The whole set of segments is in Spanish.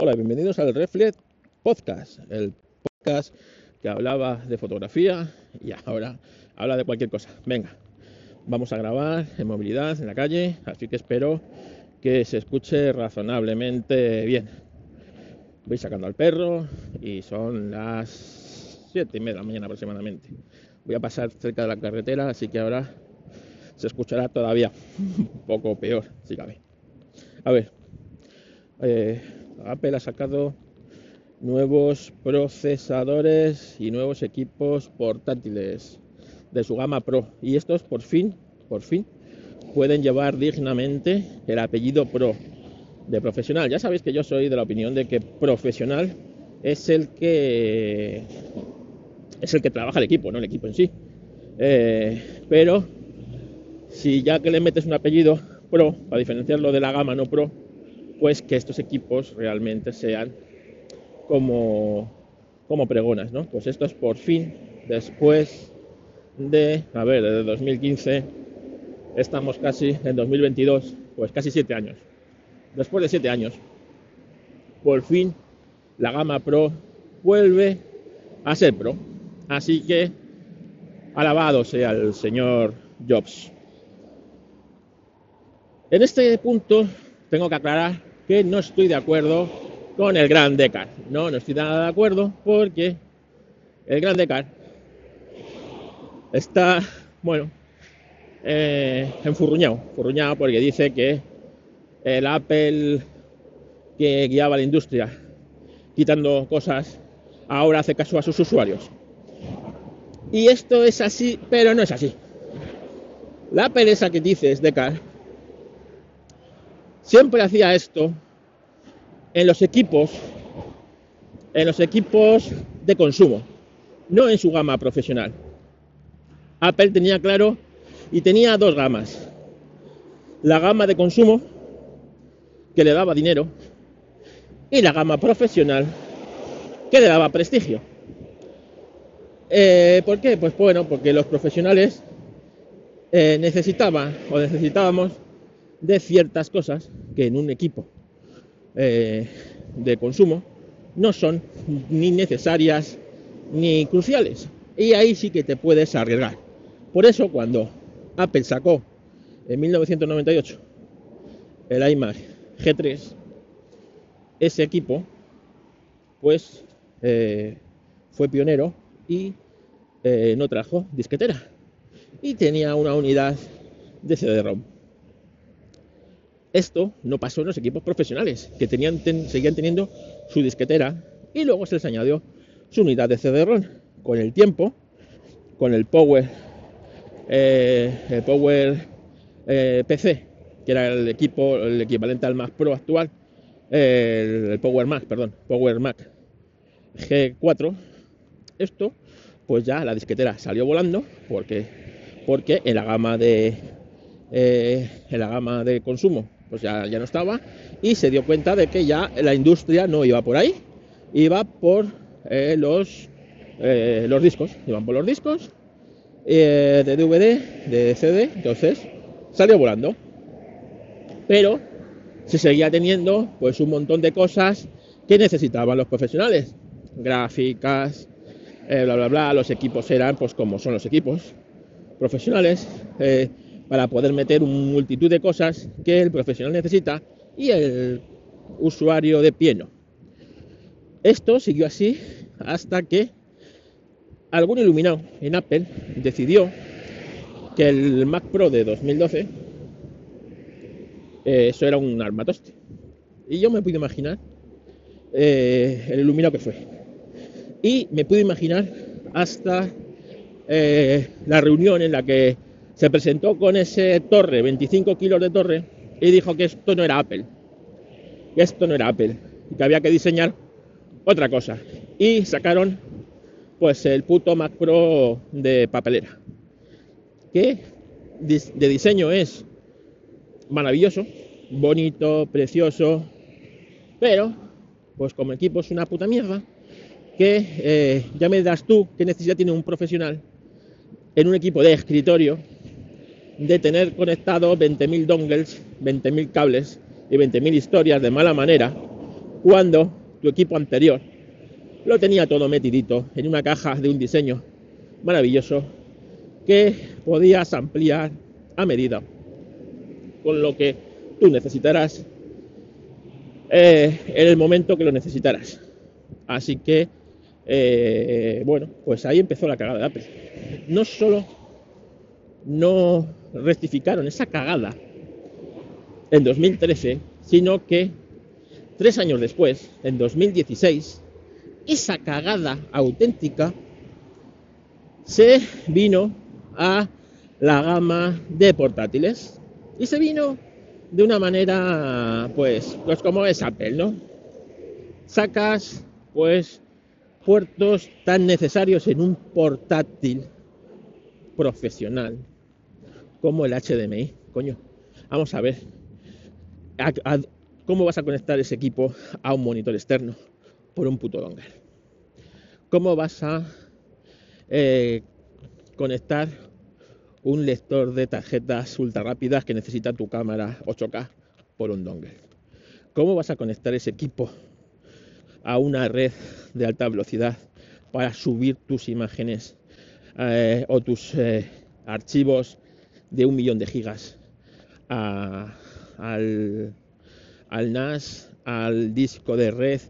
Hola, bienvenidos al Reflect Podcast, el podcast que hablaba de fotografía y ahora habla de cualquier cosa. Venga, vamos a grabar en movilidad, en la calle, así que espero que se escuche razonablemente bien. Voy sacando al perro y son las 7 y media de la mañana aproximadamente. Voy a pasar cerca de la carretera, así que ahora se escuchará todavía un poco peor, si cabe. A ver, eh, Apple ha sacado nuevos procesadores y nuevos equipos portátiles de su gama Pro. Y estos por fin, por fin, pueden llevar dignamente el apellido Pro de profesional. Ya sabéis que yo soy de la opinión de que profesional es el que es el que trabaja el equipo, no el equipo en sí. Eh, pero si ya que le metes un apellido Pro, para diferenciarlo de la gama no Pro, pues que estos equipos realmente sean como, como pregonas, ¿no? Pues estos por fin, después de, a ver, desde 2015, estamos casi en 2022, pues casi siete años. Después de siete años, por fin la gama Pro vuelve a ser Pro. Así que alabado sea el señor Jobs. En este punto tengo que aclarar que no estoy de acuerdo con el Gran Decar. No, no estoy nada de acuerdo porque el Gran Decar está, bueno, eh, enfurruñado, enfurruñado porque dice que el Apple que guiaba la industria quitando cosas ahora hace caso a sus usuarios. Y esto es así, pero no es así. La esa que dices, Decar, siempre hacía esto en los equipos, en los equipos de consumo, no en su gama profesional. Apple tenía claro y tenía dos gamas. La gama de consumo, que le daba dinero, y la gama profesional, que le daba prestigio. Eh, ¿Por qué? Pues bueno, porque los profesionales eh, necesitaban o necesitábamos de ciertas cosas que en un equipo eh, de consumo no son ni necesarias ni cruciales. Y ahí sí que te puedes arriesgar. Por eso cuando Apple sacó en 1998 el iMac G3, ese equipo pues eh, fue pionero y eh, no trajo disquetera y tenía una unidad de CD-ROM. Esto no pasó en los equipos profesionales, que seguían teniendo su disquetera y luego se les añadió su unidad de CD-ROM. Con el tiempo, con el Power, eh, el Power eh, PC, que era el equipo, el equivalente al Mac Pro actual, el, Power Mac, perdón, Power Mac G4, esto, pues ya la disquetera salió volando porque, porque en la gama de eh, en la gama de consumo pues ya, ya no estaba y se dio cuenta de que ya la industria no iba por ahí, iba por eh, los, eh, los discos, iban por los discos eh, de DVD, de CD, entonces salió volando. Pero se seguía teniendo pues un montón de cosas que necesitaban los profesionales, gráficas, bla bla bla, los equipos eran pues como son los equipos profesionales para poder meter un multitud de cosas que el profesional necesita y el usuario de pie no. Esto siguió así hasta que algún iluminado en Apple decidió que el Mac Pro de 2012 eh, eso era un armatoste. Y yo me pude imaginar eh, el iluminado que fue. Y me pude imaginar hasta eh, la reunión en la que se presentó con ese torre, 25 kilos de torre, y dijo que esto no era Apple, que esto no era Apple, que había que diseñar otra cosa. Y sacaron pues el puto Mac Pro de papelera, que de diseño es maravilloso, bonito, precioso, pero pues como equipo es una puta mierda, que eh, ya me das tú qué necesidad tiene un profesional en un equipo de escritorio de tener conectado 20.000 dongles, 20.000 cables y 20.000 historias de mala manera cuando tu equipo anterior lo tenía todo metidito en una caja de un diseño maravilloso que podías ampliar a medida con lo que tú necesitarás eh, en el momento que lo necesitarás. Así que, eh, bueno, pues ahí empezó la cagada de Apple. No solo no rectificaron esa cagada en 2013, sino que tres años después, en 2016, esa cagada auténtica se vino a la gama de portátiles y se vino de una manera pues pues como es Apple, ¿no? Sacas pues puertos tan necesarios en un portátil profesional como el HDMI, coño. Vamos a ver cómo vas a conectar ese equipo a un monitor externo por un puto dongle. ¿Cómo vas a eh, conectar un lector de tarjetas ultra rápidas que necesita tu cámara 8K por un dongle? ¿Cómo vas a conectar ese equipo a una red de alta velocidad para subir tus imágenes eh, o tus eh, archivos de un millón de gigas al, al NAS, al disco de red,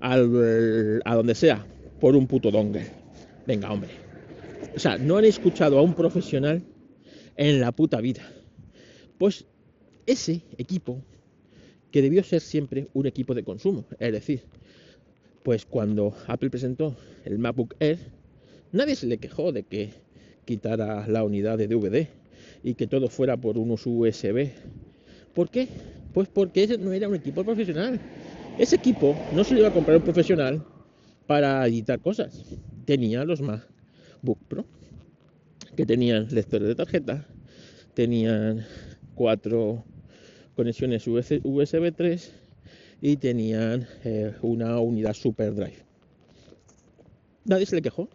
al, a donde sea, por un puto dongle. Venga, hombre. O sea, no han escuchado a un profesional en la puta vida. Pues ese equipo, que debió ser siempre un equipo de consumo, es decir, pues cuando Apple presentó el MacBook Air, nadie se le quejó de que quitara la unidad de DVD y que todo fuera por unos USB. ¿Por qué? Pues porque ese no era un equipo profesional. Ese equipo no se lo iba a comprar un profesional para editar cosas. Tenía los MacBook Pro, que tenían lectores de tarjeta, tenían cuatro conexiones USB 3 y tenían eh, una unidad Super Drive. Nadie se le quejó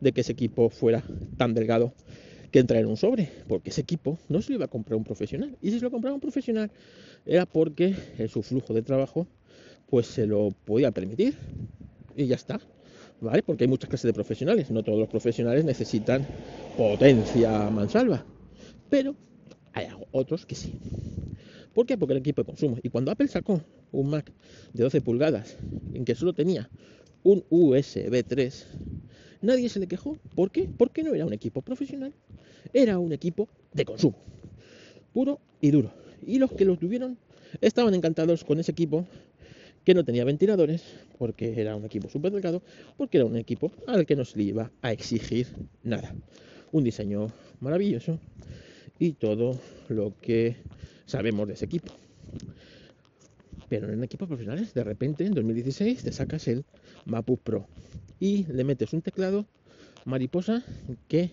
de que ese equipo fuera tan delgado que entrar en un sobre, porque ese equipo no se lo iba a comprar un profesional. Y si se lo compraba un profesional era porque su flujo de trabajo pues se lo podía permitir y ya está. ¿Vale? Porque hay muchas clases de profesionales, no todos los profesionales necesitan potencia mansalva, pero hay otros que sí. ¿Por qué? Porque el equipo de consumo. Y cuando Apple sacó un Mac de 12 pulgadas en que solo tenía un USB 3, nadie se le quejó. ¿Por qué? Porque no era un equipo profesional, era un equipo de consumo, puro y duro. Y los que lo tuvieron estaban encantados con ese equipo que no tenía ventiladores, porque era un equipo súper delgado, porque era un equipo al que no se le iba a exigir nada. Un diseño maravilloso y todo lo que sabemos de ese equipo. Pero en equipos profesionales, de repente, en 2016, te sacas el MacBook Pro y le metes un teclado mariposa que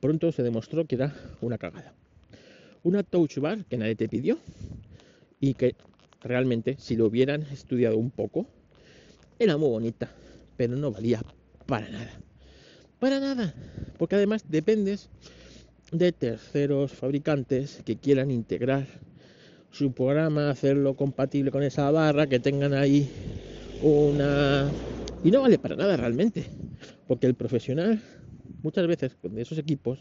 pronto se demostró que era una cagada. Una touch bar que nadie te pidió y que realmente, si lo hubieran estudiado un poco, era muy bonita, pero no valía para nada. Para nada, porque además dependes de terceros fabricantes que quieran integrar su programa, hacerlo compatible con esa barra, que tengan ahí una... Y no vale para nada realmente, porque el profesional muchas veces con esos equipos,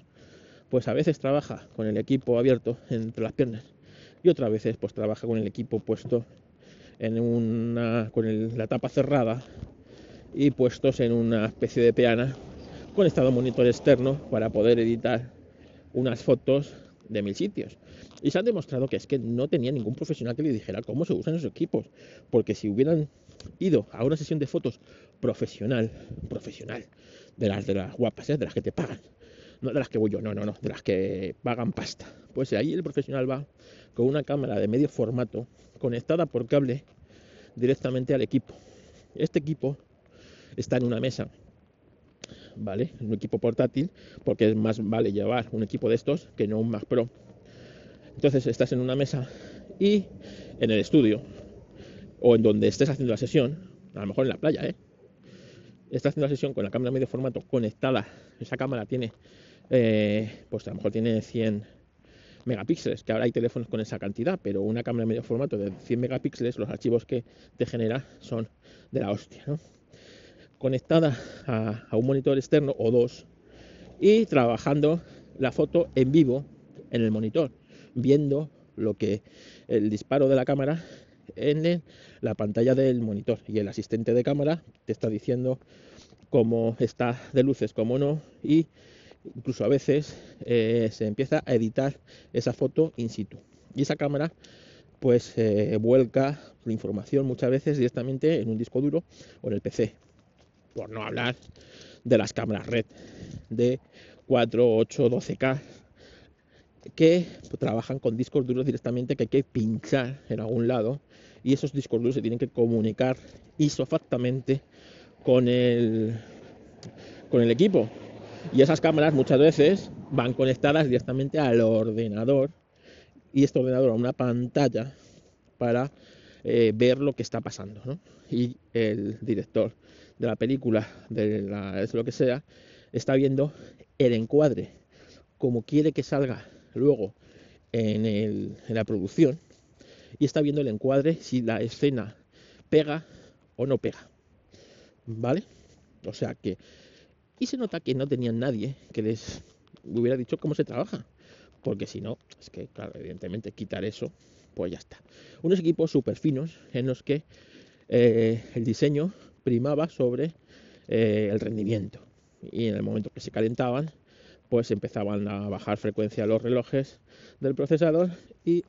pues a veces trabaja con el equipo abierto entre las piernas y otras veces pues trabaja con el equipo puesto en una con la tapa cerrada y puestos en una especie de peana conectado a un monitor externo para poder editar unas fotos de mil sitios. Y se ha demostrado que es que no tenía ningún profesional que le dijera cómo se usan esos equipos. Porque si hubieran ido a una sesión de fotos profesional, profesional, de las de las guapas, ¿eh? de las que te pagan, no de las que voy yo, no, no, no, de las que pagan pasta. Pues ahí el profesional va con una cámara de medio formato conectada por cable directamente al equipo. Este equipo está en una mesa ¿vale? Un equipo portátil, porque es más vale llevar un equipo de estos que no un Mac Pro. Entonces estás en una mesa y en el estudio o en donde estés haciendo la sesión, a lo mejor en la playa, ¿eh? Estás haciendo la sesión con la cámara medio formato conectada. Esa cámara tiene, eh, pues a lo mejor tiene 100 megapíxeles, que ahora hay teléfonos con esa cantidad, pero una cámara medio formato de 100 megapíxeles, los archivos que te genera son de la hostia, ¿no? Conectada a un monitor externo o dos y trabajando la foto en vivo en el monitor, viendo lo que el disparo de la cámara en la pantalla del monitor. Y el asistente de cámara te está diciendo cómo está de luces, cómo no. Y incluso a veces eh, se empieza a editar esa foto in situ. Y esa cámara pues eh, vuelca la información muchas veces directamente en un disco duro o en el PC por no hablar de las cámaras red de 4, 8, 12K que trabajan con discos duros directamente que hay que pinchar en algún lado y esos discos duros se tienen que comunicar isofactamente con el, con el equipo. Y esas cámaras muchas veces van conectadas directamente al ordenador y este ordenador a una pantalla para eh, ver lo que está pasando. Y el director de la película, de la, lo que sea, está viendo el encuadre como quiere que salga luego en, el, en la producción y está viendo el encuadre si la escena pega o no pega. ¿Vale? O sea que... Y se nota que no tenían nadie que les hubiera dicho cómo se trabaja. Porque si no, es que, claro, evidentemente quitar eso, pues ya está. Unos equipos súper finos en los que eh, el diseño primaba sobre eh, el rendimiento. Y en el momento que se calentaban, pues empezaban a bajar frecuencia los relojes del procesador y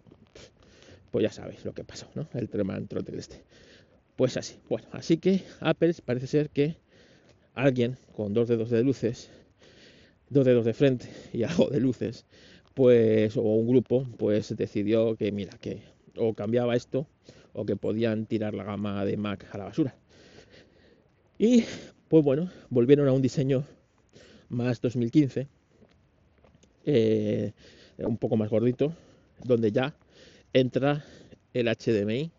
pues ya sabéis lo que pasó, ¿no? El tema del este. Pues así. Bueno, así que Apple parece ser que alguien con dos dedos de luces, dos dedos de frente y algo de luces, pues, o un grupo, pues decidió que, mira, que o cambiaba esto o que podían tirar la gama de Mac a la basura. Y, pues bueno, volvieron a un diseño más 2015, eh, un poco más gordito, donde ya entra el HDMI,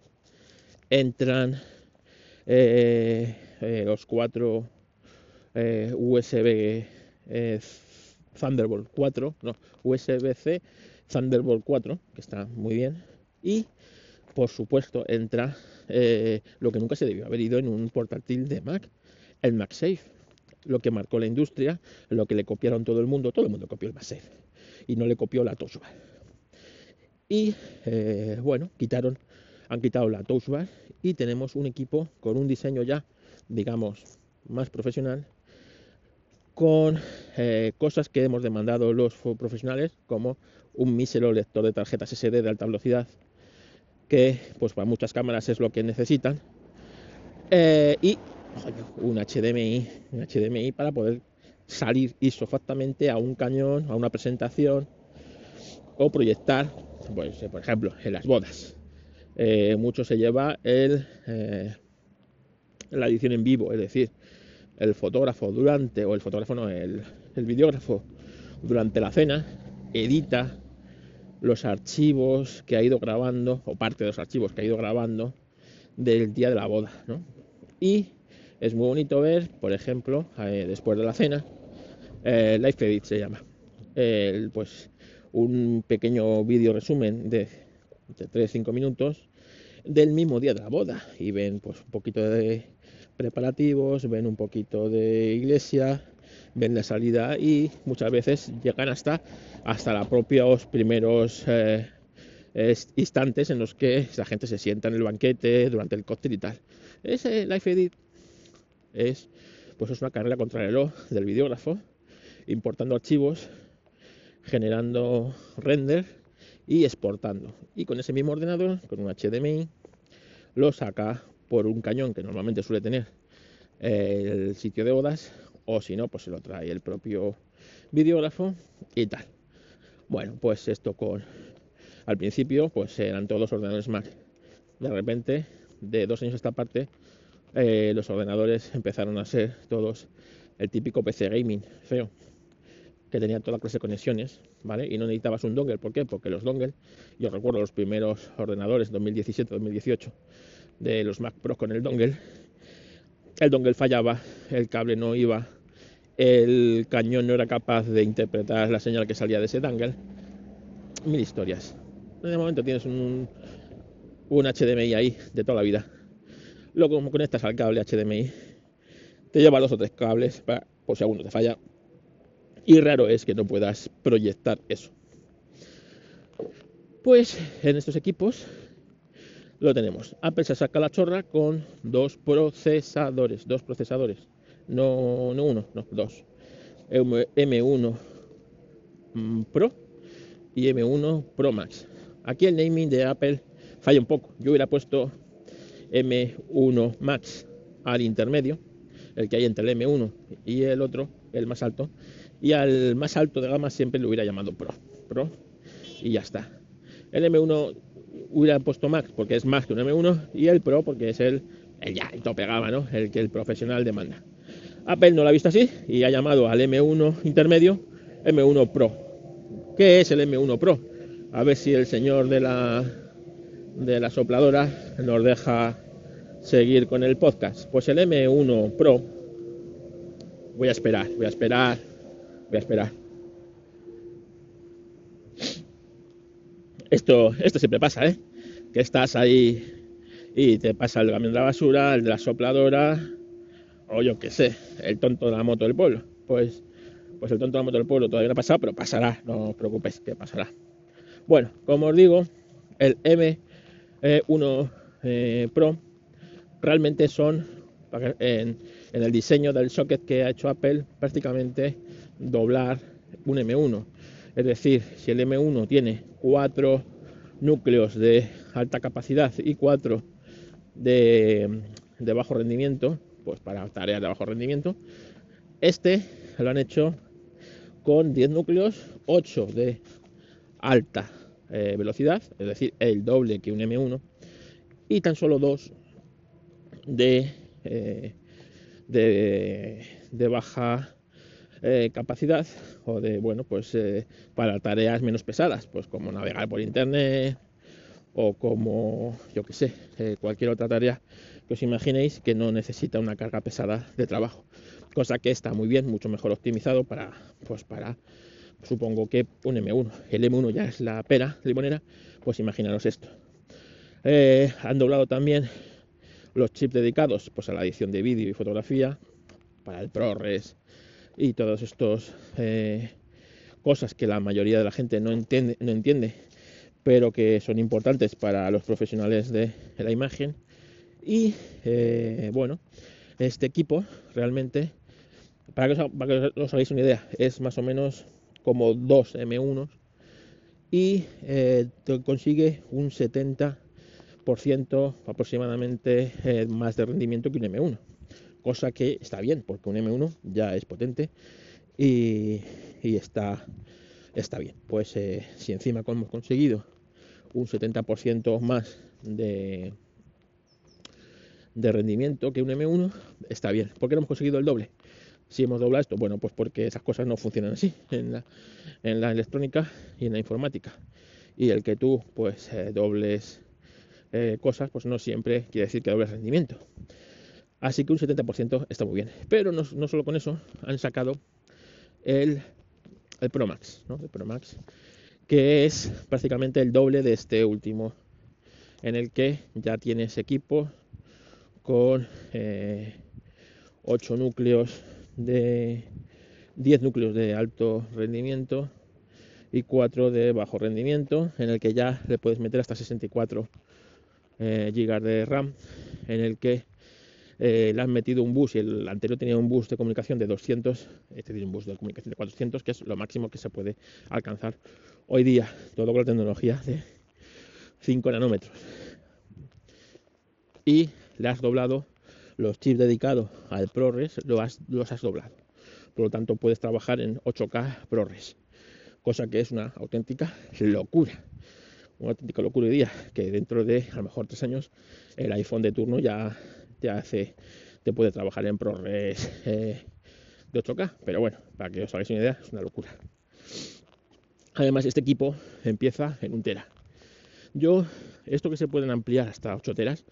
entran eh, eh, los cuatro USB Thunderbolt 4, no, USB-C Thunderbolt 4, que está muy bien, y por supuesto entra lo que nunca se debió haber ido en un portátil de Mac, el MagSafe, lo que marcó la industria, lo que le copiaron todo el mundo, todo el mundo copió el MagSafe y no le copió la Toshiba. Y eh, bueno, quitaron, han quitado la touch y tenemos un equipo con un diseño ya, digamos, más profesional, con eh, cosas que hemos demandado los profesionales, como un mísero lector de tarjetas SD de alta velocidad, que pues para muchas cámaras es lo que necesitan, eh, y un HDMI, un HDMI para poder salir isofactamente a un cañón, a una presentación o proyectar pues, por ejemplo, en las bodas. Eh, mucho se lleva el, eh, la edición en vivo, es decir, el fotógrafo durante, o el fotógrafo no, el, el videógrafo durante la cena edita los archivos que ha ido grabando, o parte de los archivos que ha ido grabando del día de la boda. ¿no? Y es muy bonito ver, por ejemplo, después de la cena, Live Edit se llama. Pues un pequeño vídeo resumen de, de 3-5 minutos del mismo día de la boda y ven pues un poquito de preparativos, ven un poquito de iglesia, ven la salida y muchas veces llegan hasta hasta los propios primeros eh, instantes en los que la gente se sienta en el banquete durante el cóctel y tal. Ese Life Edit es pues es una carrera contra el reloj del videógrafo importando archivos generando render y exportando. Y con ese mismo ordenador, con un HDMI, lo saca por un cañón que normalmente suele tener el sitio de bodas, o si no, pues se lo trae el propio videógrafo y tal. Bueno, pues esto con al principio, pues eran todos ordenadores Mac. De repente, de dos años a esta parte, eh, los ordenadores empezaron a ser todos el típico PC gaming feo que tenía toda clase de conexiones, ¿vale? Y no necesitabas un dongle, ¿por qué? Porque los dongle, yo recuerdo los primeros ordenadores 2017-2018 de los Mac Pro con el dongle, el dongle fallaba, el cable no iba, el cañón no era capaz de interpretar la señal que salía de ese dongle mil historias. De momento tienes un, un HDMI ahí de toda la vida. Luego conectas al cable HDMI, te lleva dos o tres cables para, por si alguno te falla. Y raro es que no puedas proyectar eso. Pues en estos equipos lo tenemos. Apple se saca la chorra con dos procesadores, dos procesadores, no, no uno, no, dos. M1 mm, Pro y M1 Pro Max. Aquí el naming de Apple falla un poco. Yo hubiera puesto M1 Max al intermedio, el que hay entre el M1 y el otro, el más alto, y al más alto de gama siempre lo hubiera llamado Pro, Pro y ya está. El M1 hubiera puesto Max porque es más que un M1 y el Pro porque es el, el ya, el tope gama, ¿no? El que el profesional demanda. Apple no lo ha visto así y ha llamado al M1 intermedio M1 Pro. ¿Qué es el M1 Pro? A ver si el señor de la de la sopladora nos deja seguir con el podcast. Pues el M1 Pro voy a esperar, voy a esperar, voy a esperar. Esto, esto siempre pasa, ¿eh? Que estás ahí y te pasa el camión de la basura, el de la sopladora, o yo qué sé, el tonto de la moto del pueblo. Pues, pues el tonto de la moto del pueblo todavía no ha pasado, pero pasará, no os preocupéis, que pasará. Bueno, como os digo, el M1 eh, Pro realmente son en, en, el diseño del socket que ha hecho Apple prácticamente doblar un M1. Es decir, si el M1 tiene cuatro núcleos de alta capacidad y cuatro de, de bajo rendimiento, pues para tareas de bajo rendimiento. Este lo han hecho con 10 núcleos, 8 de alta eh, velocidad, es decir, el doble que un M1, y tan solo 2 de, eh, de, baja eh, capacidad o de, bueno, pues para tareas menos pesadas, pues como navegar por internet o como, yo que sé, cualquier otra tarea que os imaginéis que no necesita una carga pesada de trabajo. Cosa que está muy bien, mucho mejor optimizado para, pues para, supongo que un M1. El M1 ya es la pera limonera, pues imaginaros esto. Eh, han doblado también los chips dedicados pues, a la edición de vídeo y fotografía, para el ProRes y todos estos eh, cosas que la mayoría de la gente no entiende, no entiende, pero que son importantes para los profesionales de la imagen y eh, bueno, este equipo realmente, para que, os, hagáis una idea, es más o menos como dos M1 y eh, consigue un 70% aproximadamente eh, más de rendimiento que un M1. Cosa que está bien, porque un M1 ya es potente y, está, está bien. Pues si encima hemos conseguido un 70% más de, de rendimiento que un M1, está bien. ¿Por qué no hemos conseguido el doble? Si hemos doblado esto, bueno, pues porque esas cosas no funcionan así en la, en la electrónica y en la informática. Y el que tú, pues, eh, dobles eh, cosas, pues no siempre quiere decir que dobles rendimiento. Así que un 70% está muy bien. Pero no, solo con eso, han sacado el, el Pro Max, ¿no? El Pro Max, que es prácticamente el doble de este último, en el que ya tienes equipo con 8 eh, núcleos de 10 núcleos de alto rendimiento y 4 de bajo rendimiento en el que ya le puedes meter hasta 64 eh, GB de RAM en el que eh, le han metido un bus y el anterior tenía un bus de comunicación de 200 este tiene un bus de comunicación de 400 que es lo máximo que se puede alcanzar hoy día todo con la tecnología de 5 nanómetros. Y le has doblado los chips dedicados al ProRes, los has doblado. Por lo tanto, puedes trabajar en 8K ProRes, cosa que es una auténtica locura. Una auténtica locura hoy día, que dentro de a lo mejor tres años el iPhone de turno ya te hace, te puede trabajar en ProRes eh, de 8K. Pero bueno, para que os hagáis una idea, es una locura. Además, este equipo empieza en un tera. Yo, esto que se pueden ampliar hasta 8 teras,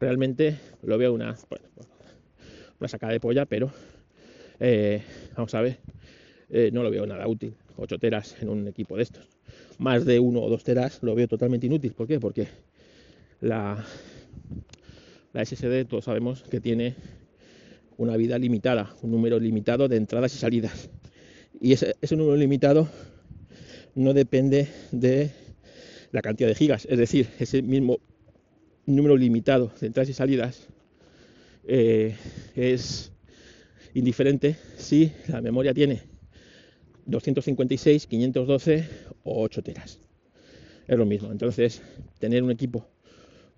realmente lo veo una, una sacada de polla, pero eh, vamos a ver, eh, no lo veo nada útil. 8 teras en un equipo de estos. más de uno o dos teras lo veo totalmente inútil. ¿Por qué? Porque la, la SSD todos sabemos que tiene una vida limitada, un número limitado de entradas y salidas. Y ese, ese número limitado no depende de la cantidad de gigas, es decir, ese mismo número limitado de entradas y salidas eh, es indiferente si la memoria tiene 256, 512 o 8 teras. Es lo mismo. Entonces, tener un equipo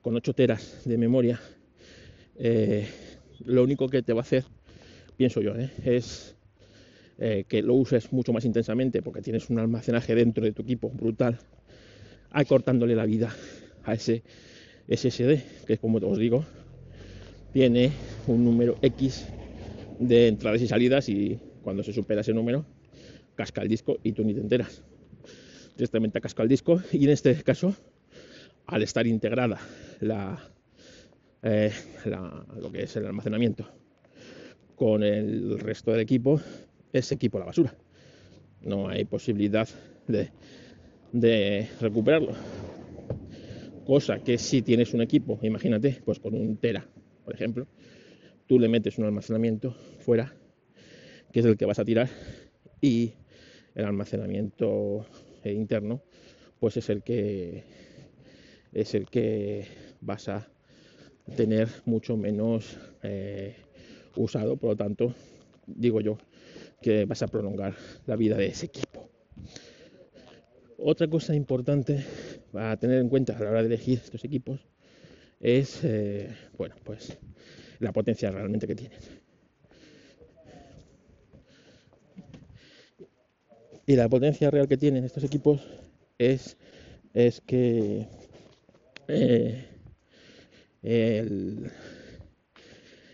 con 8 teras de memoria, eh, lo único que te va a hacer, pienso yo, eh, es que lo uses mucho más intensamente porque tienes un almacenaje dentro de tu equipo brutal, acortándole la vida a ese SSD, que como os digo, tiene un número X de entradas y salidas y cuando se supera ese número, casca el disco y tú ni te enteras. Directamente casca el disco y en este caso, al estar integrada eh, la, lo que es el almacenamiento con el resto del equipo, ese equipo a la basura. No hay posibilidad de recuperarlo. Cosa que si tienes un equipo, imagínate, pues con un tera, por ejemplo, tú le metes un almacenamiento fuera, que es el que vas a tirar, y el almacenamiento interno, pues es el que es el que vas a tener mucho menos eh, usado, por lo tanto, digo yo que vas a prolongar la vida de ese equipo. Otra cosa importante a tener en cuenta a la hora de elegir estos equipos es, eh, bueno, pues la potencia realmente que tienen. Y la potencia real que tienen estos equipos es, es que eh, el,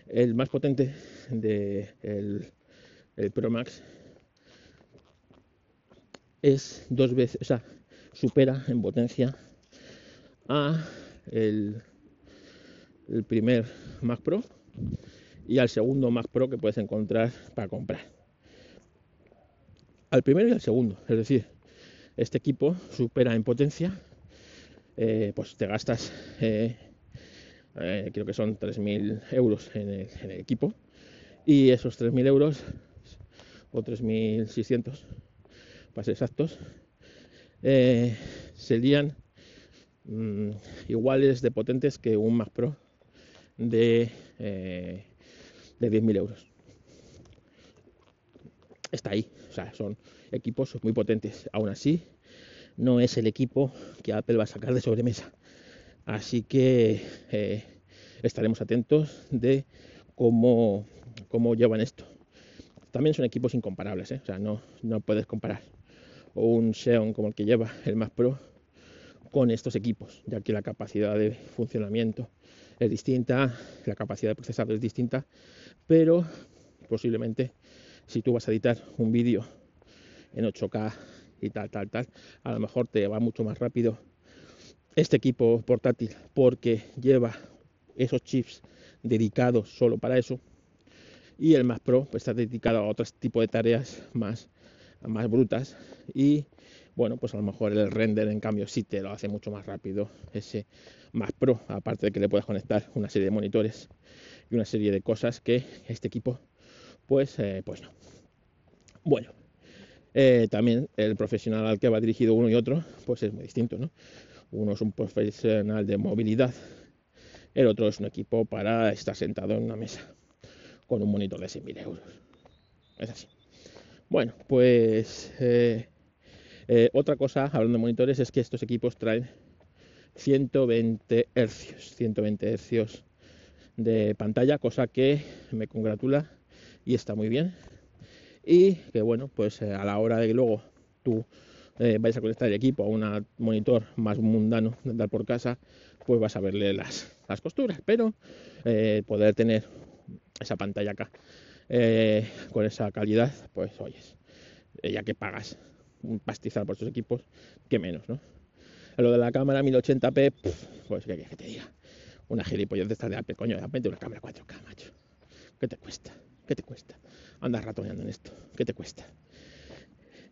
el, más potente de el, el Pro Max es dos veces, o sea, supera en potencia a el, primer Mac Pro y al segundo Mac Pro que puedes encontrar para comprar. Al primero y al segundo, es decir, este equipo supera en potencia, eh, pues te gastas, eh, eh, creo que son 3.000 euros en el, en el equipo y esos 3.000 euros o 3.600 para ser exactos, eh, serían mm, iguales de potentes que un Mac Pro de, eh, de 10.000 euros. Está ahí, o sea, son equipos muy potentes. Aún así, no es el equipo que Apple va a sacar de sobremesa. Así que eh, estaremos atentos de cómo, cómo llevan esto. También son equipos incomparables, ¿eh? o sea, no, no puedes comparar un Xeon como el que lleva el Mac Pro con estos equipos, ya que la capacidad de funcionamiento es distinta, la capacidad de procesado es distinta, pero posiblemente si tú vas a editar un vídeo en 8K y tal, tal, tal, a lo mejor te va mucho más rápido este equipo portátil porque lleva esos chips dedicados solo para eso y el Mac Pro está dedicado a otro tipo de tareas más más brutas y bueno pues a lo mejor el render en cambio sí te lo hace mucho más rápido ese más pro aparte de que le puedes conectar una serie de monitores y una serie de cosas que este equipo pues eh, pues no. Bueno eh, también el profesional al que va dirigido uno y otro pues es muy distinto no uno es un profesional de movilidad el otro es un equipo para estar sentado en una mesa con un monitor de 6.000 euros. Es así bueno, pues eh, eh, otra cosa, hablando de monitores, es que estos equipos traen 120 hercios, 120 hercios de pantalla, cosa que me congratula y está muy bien. Y que bueno, pues eh, a la hora de que luego tú vayas a conectar el equipo a un monitor más mundano de andar por casa, pues vas a verle las, las costuras, pero poder tener esa pantalla acá eh, con esa calidad, pues oyes, eh, ya que pagas un pastizal por estos equipos, que menos, ¿no? Lo de la cámara 1080p, pues que, te diga, una gilipollez de esta de Apple, coño, de repente una cámara 4K, macho. ¿Qué te cuesta? ¿Qué te cuesta? Andas ratoneando en esto, ¿qué te cuesta?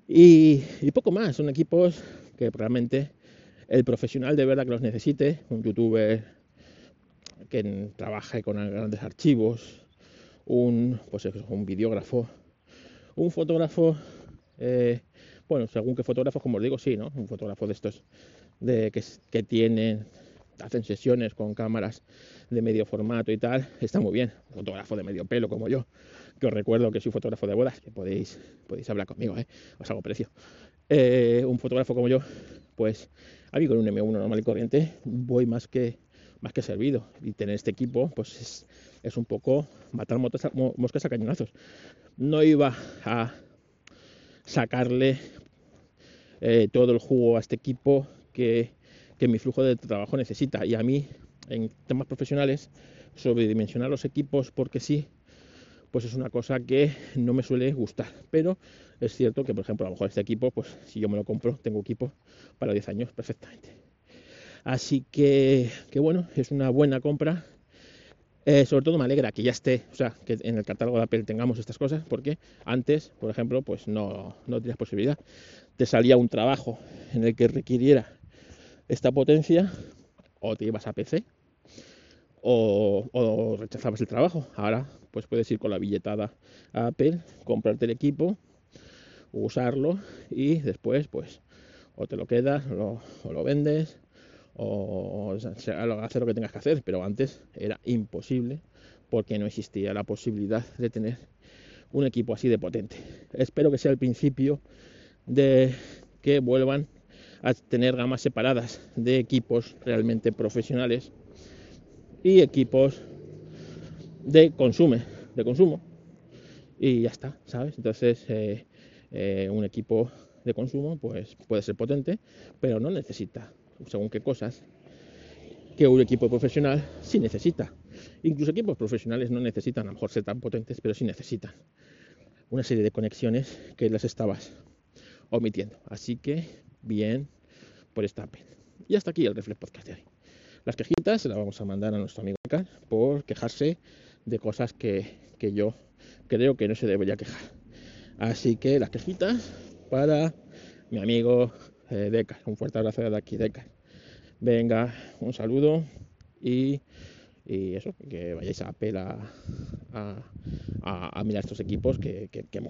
Y, y poco más, son equipos que realmente el profesional de verdad que los necesite, un youtuber que trabaje con grandes archivos, un, pues un videógrafo, un fotógrafo, eh, bueno, según qué fotógrafo, como os digo, sí, ¿no? Un fotógrafo de estos de que, que tienen, hacen sesiones con cámaras de medio formato y tal, está muy bien. Un fotógrafo de medio pelo como yo, que os recuerdo que soy fotógrafo de bodas, que podéis, podéis hablar conmigo, ¿eh? os hago precio. Eh, un fotógrafo como yo, pues a mí con un M1 normal y corriente voy más que más que servido y tener este equipo pues es, es un poco matar moscas a cañonazos no iba a sacarle eh, todo el jugo a este equipo que, que mi flujo de trabajo necesita y a mí en temas profesionales sobredimensionar los equipos porque sí pues es una cosa que no me suele gustar. Pero es cierto que, por ejemplo, a lo mejor este equipo, pues si yo me lo compro, tengo equipo para 10 años perfectamente. Así que, que bueno, es una buena compra. Eh, sobre todo me alegra que ya esté, o sea, que en el catálogo de Apple tengamos estas cosas, porque antes, por ejemplo, pues no, no tenías posibilidad. Te salía un trabajo en el que requiriera esta potencia, o te ibas a PC, o, rechazabas el trabajo. Ahora pues puedes ir con la billetada a Apple, comprarte el equipo, usarlo y después pues o te lo quedas o lo vendes o, hacer lo que tengas que hacer. Pero antes era imposible porque no existía la posibilidad de tener un equipo así de potente. Espero que sea el principio de que vuelvan a tener gamas separadas de equipos realmente profesionales y equipos de consumo, de consumo. Y ya está, ¿sabes? Entonces, eh, eh, un equipo de consumo pues puede ser potente, pero no necesita, según qué cosas, que un equipo profesional sí necesita. Incluso equipos profesionales no necesitan a lo mejor ser tan potentes, pero sí necesitan una serie de conexiones que las estabas omitiendo. Así que, bien por esta pena. Y hasta aquí el Reflex Podcast de hoy. Las quejitas se las vamos a mandar a nuestro amigo por quejarse de cosas que, yo creo que no se debería quejar. Así que las quejitas para mi amigo eh, Un fuerte abrazo de aquí, Deca. Venga, un saludo y, eso, que vayáis a pela a, a, mirar estos equipos que, que, que